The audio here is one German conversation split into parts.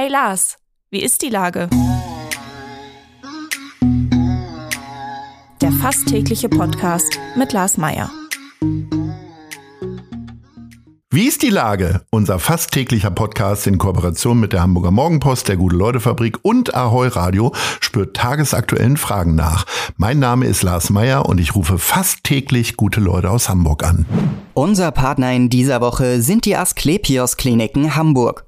Hey Lars, wie ist die Lage? Der fast tägliche Podcast mit Lars Meier. Wie ist die Lage? Unser fast täglicher Podcast in Kooperation mit der Hamburger Morgenpost, der Gute-Leute-Fabrik und Ahoi Radio spürt tagesaktuellen Fragen nach. Mein Name ist Lars Meier und ich rufe fast täglich gute Leute aus Hamburg an. Unser Partner in dieser Woche sind die Asklepios Kliniken Hamburg.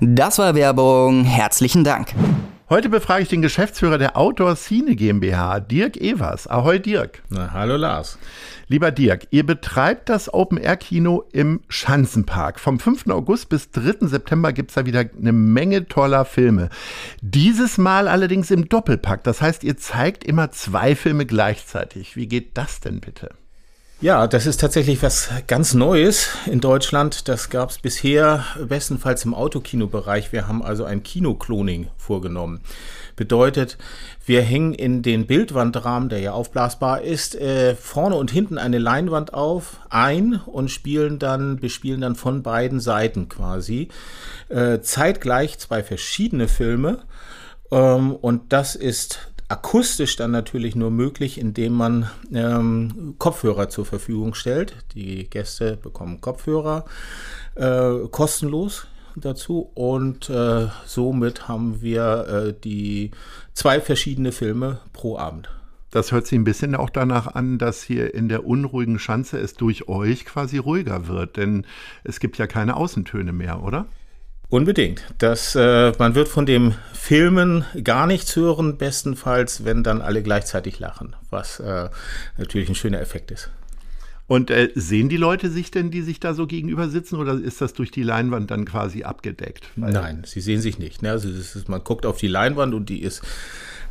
Das war Werbung. Herzlichen Dank. Heute befrage ich den Geschäftsführer der Outdoor Scene GmbH, Dirk Evers. Ahoi Dirk. Na, hallo Lars. Lieber Dirk, ihr betreibt das Open-Air-Kino im Schanzenpark. Vom 5. August bis 3. September gibt es da wieder eine Menge toller Filme. Dieses Mal allerdings im Doppelpack. Das heißt, ihr zeigt immer zwei Filme gleichzeitig. Wie geht das denn bitte? Ja, das ist tatsächlich was ganz Neues in Deutschland. Das gab es bisher bestenfalls im Autokinobereich. Wir haben also ein Kinokloning vorgenommen. Bedeutet, wir hängen in den Bildwandrahmen, der ja aufblasbar ist, äh, vorne und hinten eine Leinwand auf, ein und spielen dann, bespielen dann von beiden Seiten quasi äh, zeitgleich zwei verschiedene Filme. Ähm, und das ist akustisch dann natürlich nur möglich, indem man ähm, Kopfhörer zur Verfügung stellt. Die Gäste bekommen Kopfhörer äh, kostenlos dazu und äh, somit haben wir äh, die zwei verschiedene Filme pro Abend. Das hört sich ein bisschen auch danach an, dass hier in der unruhigen Schanze es durch euch quasi ruhiger wird, denn es gibt ja keine Außentöne mehr, oder? Unbedingt. Das, äh, man wird von dem Filmen gar nichts hören, bestenfalls, wenn dann alle gleichzeitig lachen, was äh, natürlich ein schöner Effekt ist. Und äh, sehen die Leute sich denn, die sich da so gegenüber sitzen, oder ist das durch die Leinwand dann quasi abgedeckt? Weil Nein, sie sehen sich nicht. Ne? Also ist, man guckt auf die Leinwand und die ist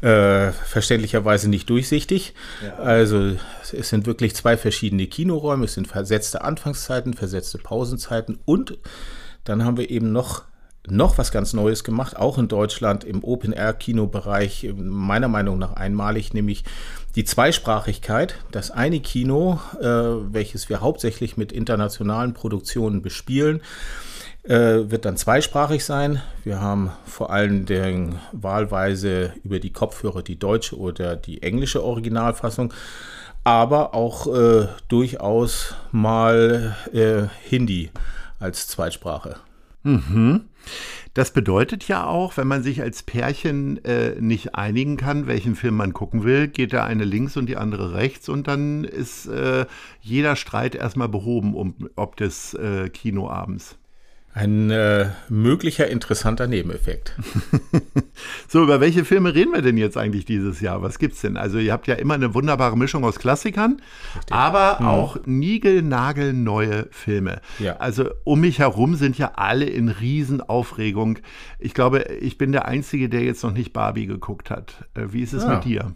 äh, verständlicherweise nicht durchsichtig. Ja. Also es sind wirklich zwei verschiedene Kinoräume. Es sind versetzte Anfangszeiten, versetzte Pausenzeiten und dann haben wir eben noch noch was ganz Neues gemacht, auch in Deutschland im Open-Air-Kinobereich, meiner Meinung nach einmalig, nämlich die Zweisprachigkeit. Das eine Kino, äh, welches wir hauptsächlich mit internationalen Produktionen bespielen, äh, wird dann zweisprachig sein. Wir haben vor allen Dingen wahlweise über die Kopfhörer die deutsche oder die englische Originalfassung, aber auch äh, durchaus mal äh, Hindi als Zweitsprache. Mhm. Das bedeutet ja auch, wenn man sich als Pärchen äh, nicht einigen kann, welchen Film man gucken will, geht der eine links und die andere rechts und dann ist äh, jeder Streit erstmal behoben um ob des äh, Kinoabends. Ein äh, möglicher interessanter Nebeneffekt. so, über welche Filme reden wir denn jetzt eigentlich dieses Jahr? Was gibt's denn? Also, ihr habt ja immer eine wunderbare Mischung aus Klassikern, Richtig. aber hm. auch niegelnagelneue Filme. Ja. Also, um mich herum sind ja alle in Riesenaufregung. Ich glaube, ich bin der Einzige, der jetzt noch nicht Barbie geguckt hat. Äh, wie ist es ja. mit dir?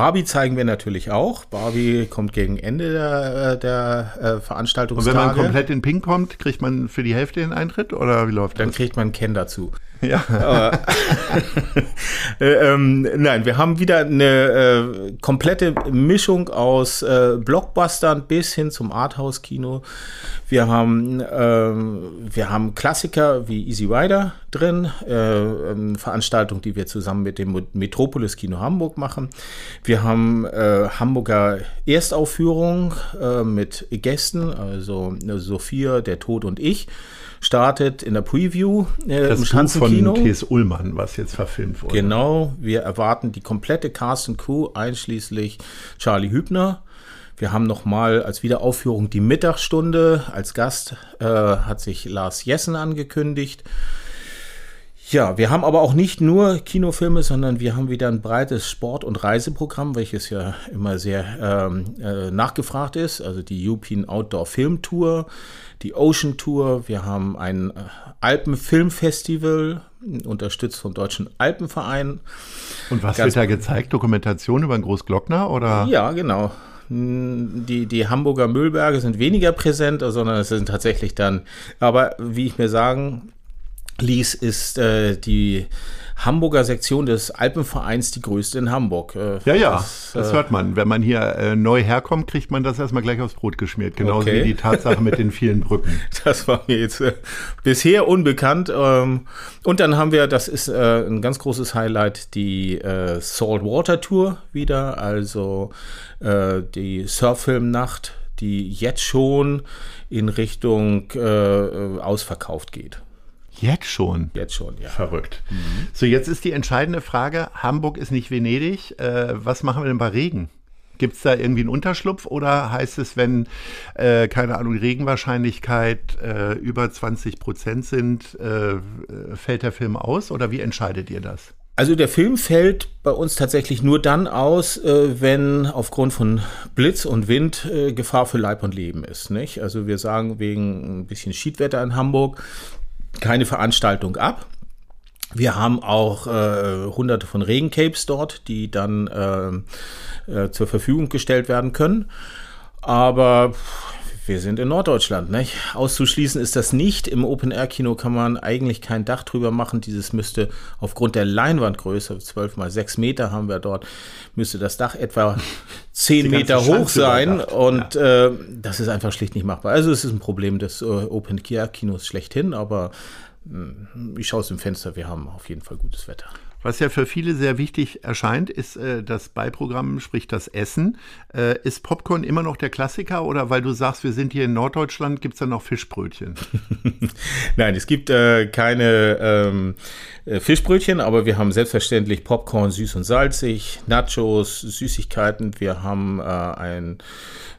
Barbie zeigen wir natürlich auch. Barbie kommt gegen Ende der, äh, der äh, Veranstaltung. Und wenn man komplett in Pink kommt, kriegt man für die Hälfte den Eintritt oder wie läuft Dann das? Dann kriegt man Ken dazu. Ja. äh, ähm, nein, wir haben wieder eine äh, komplette Mischung aus äh, Blockbustern bis hin zum Arthouse-Kino. Wir haben, ähm, wir haben Klassiker wie Easy Rider drin, äh, eine Veranstaltung, die wir zusammen mit dem Metropolis Kino Hamburg machen. Wir haben äh, Hamburger Erstaufführung äh, mit Gästen, also Sophia, der Tod und ich startet in der Preview äh, das im Schanzenkino. von T.S. Ullmann, was jetzt verfilmt wurde. Genau, wir erwarten die komplette Cast und Crew, einschließlich Charlie Hübner. Wir haben nochmal als Wiederaufführung die Mittagsstunde. Als Gast äh, hat sich Lars Jessen angekündigt. Ja, wir haben aber auch nicht nur Kinofilme, sondern wir haben wieder ein breites Sport- und Reiseprogramm, welches ja immer sehr ähm, äh, nachgefragt ist. Also die European Outdoor Film Tour, die Ocean Tour. Wir haben ein äh, Alpenfilmfestival, unterstützt vom Deutschen Alpenverein. Und was Ganz wird da gezeigt? Dokumentation über den Großglockner oder? Ja, genau die, die Hamburger Müllberge sind weniger präsent, sondern es sind tatsächlich dann, aber wie ich mir sagen ließ, ist äh, die Hamburger Sektion des Alpenvereins die größte in Hamburg. Äh, ja, ja, das, das äh, hört man. Wenn man hier äh, neu herkommt, kriegt man das erstmal gleich aufs Brot geschmiert. Genauso okay. wie die Tatsache mit den vielen Brücken. Das war mir jetzt äh, bisher unbekannt. Ähm, und dann haben wir, das ist äh, ein ganz großes Highlight, die Saltwater Tour wieder, also die Surffilmnacht, die jetzt schon in Richtung ausverkauft geht. Jetzt schon? Jetzt schon, ja. Verrückt. Mhm. So, jetzt ist die entscheidende Frage: Hamburg ist nicht Venedig. Äh, was machen wir denn bei Regen? Gibt es da irgendwie einen Unterschlupf oder heißt es, wenn, äh, keine Ahnung, Regenwahrscheinlichkeit äh, über 20 Prozent sind, äh, fällt der Film aus oder wie entscheidet ihr das? Also der Film fällt bei uns tatsächlich nur dann aus, äh, wenn aufgrund von Blitz und Wind äh, Gefahr für Leib und Leben ist. Nicht? Also wir sagen wegen ein bisschen Schiedwetter in Hamburg, keine Veranstaltung ab. Wir haben auch äh, hunderte von Regencapes dort, die dann äh, äh, zur Verfügung gestellt werden können. Aber wir sind in Norddeutschland, nicht? Auszuschließen ist das nicht. Im Open-Air-Kino kann man eigentlich kein Dach drüber machen. Dieses müsste aufgrund der Leinwandgröße, 12 mal 6 Meter haben wir dort, müsste das Dach etwa 10 Meter hoch sein. Und ja. äh, das ist einfach schlicht nicht machbar. Also es ist ein Problem des äh, Open-Air-Kinos schlechthin, aber äh, ich schaue aus dem Fenster, wir haben auf jeden Fall gutes Wetter. Was ja für viele sehr wichtig erscheint, ist äh, das Beiprogramm, sprich das Essen. Äh, ist Popcorn immer noch der Klassiker oder weil du sagst, wir sind hier in Norddeutschland, gibt es da noch Fischbrötchen? Nein, es gibt äh, keine ähm, äh, Fischbrötchen, aber wir haben selbstverständlich Popcorn süß und salzig, Nachos, Süßigkeiten. Wir haben äh, ein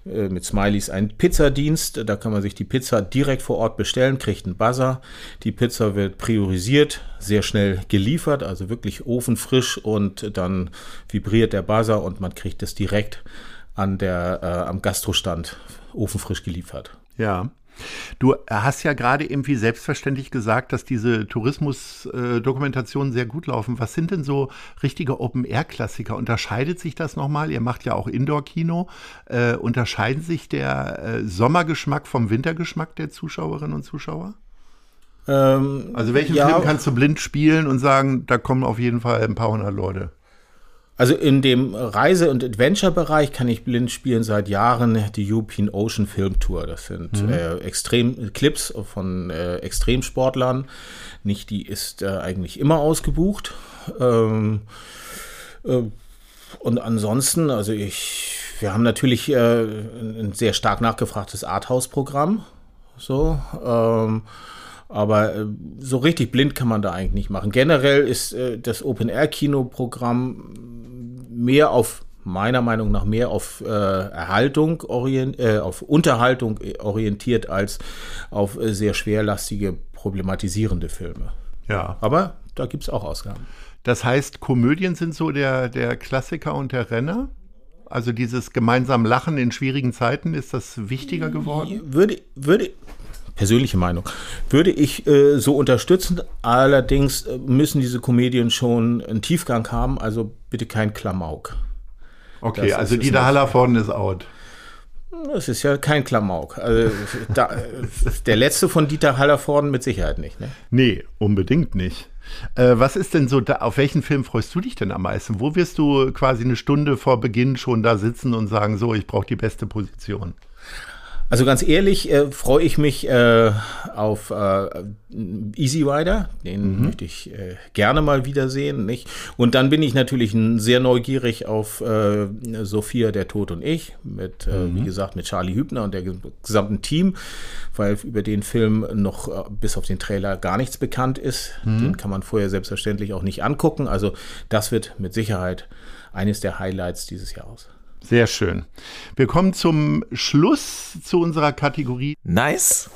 äh, mit Smileys einen Pizzadienst. Da kann man sich die Pizza direkt vor Ort bestellen, kriegt einen Buzzer. Die Pizza wird priorisiert, sehr schnell geliefert, also wirklich ofenfrisch und dann vibriert der Buzzer und man kriegt es direkt an der, äh, am Gastrostand ofenfrisch geliefert. Ja. Du hast ja gerade irgendwie selbstverständlich gesagt, dass diese Tourismusdokumentationen sehr gut laufen. Was sind denn so richtige Open-Air-Klassiker? Unterscheidet sich das nochmal? Ihr macht ja auch Indoor-Kino. Äh, unterscheiden sich der äh, Sommergeschmack vom Wintergeschmack der Zuschauerinnen und Zuschauer? Ähm, also welchen ja, Film kannst du blind spielen und sagen, da kommen auf jeden Fall ein paar hundert Leute? Also in dem Reise- und Adventure-Bereich kann ich blind spielen seit Jahren die European Ocean Film Tour. Das sind mhm. äh, extrem Clips von äh, Extremsportlern. Nicht die ist äh, eigentlich immer ausgebucht. Ähm, äh, und ansonsten, also ich, wir haben natürlich äh, ein sehr stark nachgefragtes Arthouse-Programm. So. Ähm, aber äh, so richtig blind kann man da eigentlich nicht machen. Generell ist äh, das Open-Air-Kino-Programm mehr auf meiner Meinung nach mehr auf äh, Erhaltung orient, äh, auf Unterhaltung orientiert als auf äh, sehr schwerlastige problematisierende Filme. Ja. Aber da gibt es auch Ausgaben. Das heißt, Komödien sind so der, der Klassiker und der Renner? Also dieses gemeinsam Lachen in schwierigen Zeiten, ist das wichtiger geworden? Würde, würde, persönliche Meinung, würde ich äh, so unterstützen. Allerdings äh, müssen diese Komedien schon einen Tiefgang haben, also bitte kein Klamauk. Okay, das also Dieter Hallervorden ist out. Das ist ja kein Klamauk. Also, da, der letzte von Dieter Hallervorden mit Sicherheit nicht. Ne? Nee, unbedingt nicht. Äh, was ist denn so, da, auf welchen Film freust du dich denn am meisten? Wo wirst du quasi eine Stunde vor Beginn schon da sitzen und sagen, so, ich brauche die beste Position? Also ganz ehrlich äh, freue ich mich äh, auf äh, Easy Rider. Den mhm. möchte ich äh, gerne mal wiedersehen. Nicht? Und dann bin ich natürlich sehr neugierig auf äh, Sophia, der Tod und ich. Mit, äh, mhm. wie gesagt, mit Charlie Hübner und der gesamten Team, weil über den Film noch bis auf den Trailer gar nichts bekannt ist. Mhm. Den kann man vorher selbstverständlich auch nicht angucken. Also das wird mit Sicherheit eines der Highlights dieses Jahres. Sehr schön. Wir kommen zum Schluss zu unserer Kategorie. Nice.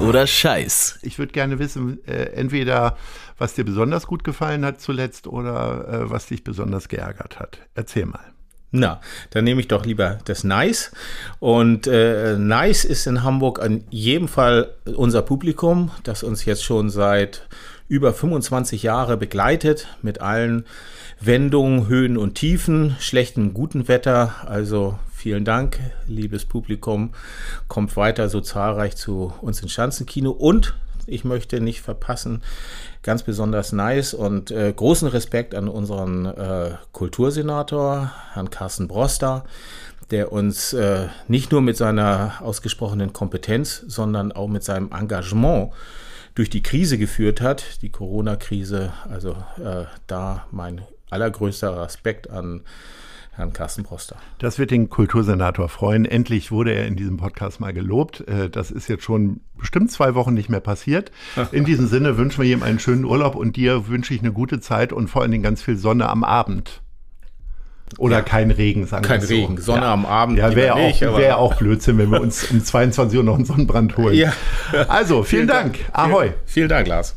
oder Scheiß? Ich würde gerne wissen, äh, entweder was dir besonders gut gefallen hat zuletzt oder äh, was dich besonders geärgert hat. Erzähl mal. Na, dann nehme ich doch lieber das Nice. Und äh, Nice ist in Hamburg in jedem Fall unser Publikum, das uns jetzt schon seit über 25 Jahre begleitet mit allen Wendungen, Höhen und Tiefen, schlechten, guten Wetter. Also vielen Dank, liebes Publikum. Kommt weiter so zahlreich zu uns ins Schanzenkino und ich möchte nicht verpassen, ganz besonders nice und äh, großen Respekt an unseren äh, Kultursenator, Herrn Carsten Broster, der uns äh, nicht nur mit seiner ausgesprochenen Kompetenz, sondern auch mit seinem Engagement durch die Krise geführt hat, die Corona-Krise. Also äh, da mein allergrößter Respekt an Herrn Carsten Proster. Das wird den Kultursenator freuen. Endlich wurde er in diesem Podcast mal gelobt. Äh, das ist jetzt schon bestimmt zwei Wochen nicht mehr passiert. In diesem Sinne wünschen wir ihm einen schönen Urlaub und dir wünsche ich eine gute Zeit und vor allen Dingen ganz viel Sonne am Abend. Oder ja. kein Regen, sagen Kein so. Regen, Sonne ja. am Abend. Ja, wäre auch, wär auch Blödsinn, wenn wir uns um 22 Uhr noch einen Sonnenbrand holen. Ja. Also, vielen, vielen Dank. Dank. Ahoi. Vielen, vielen Dank, Lars.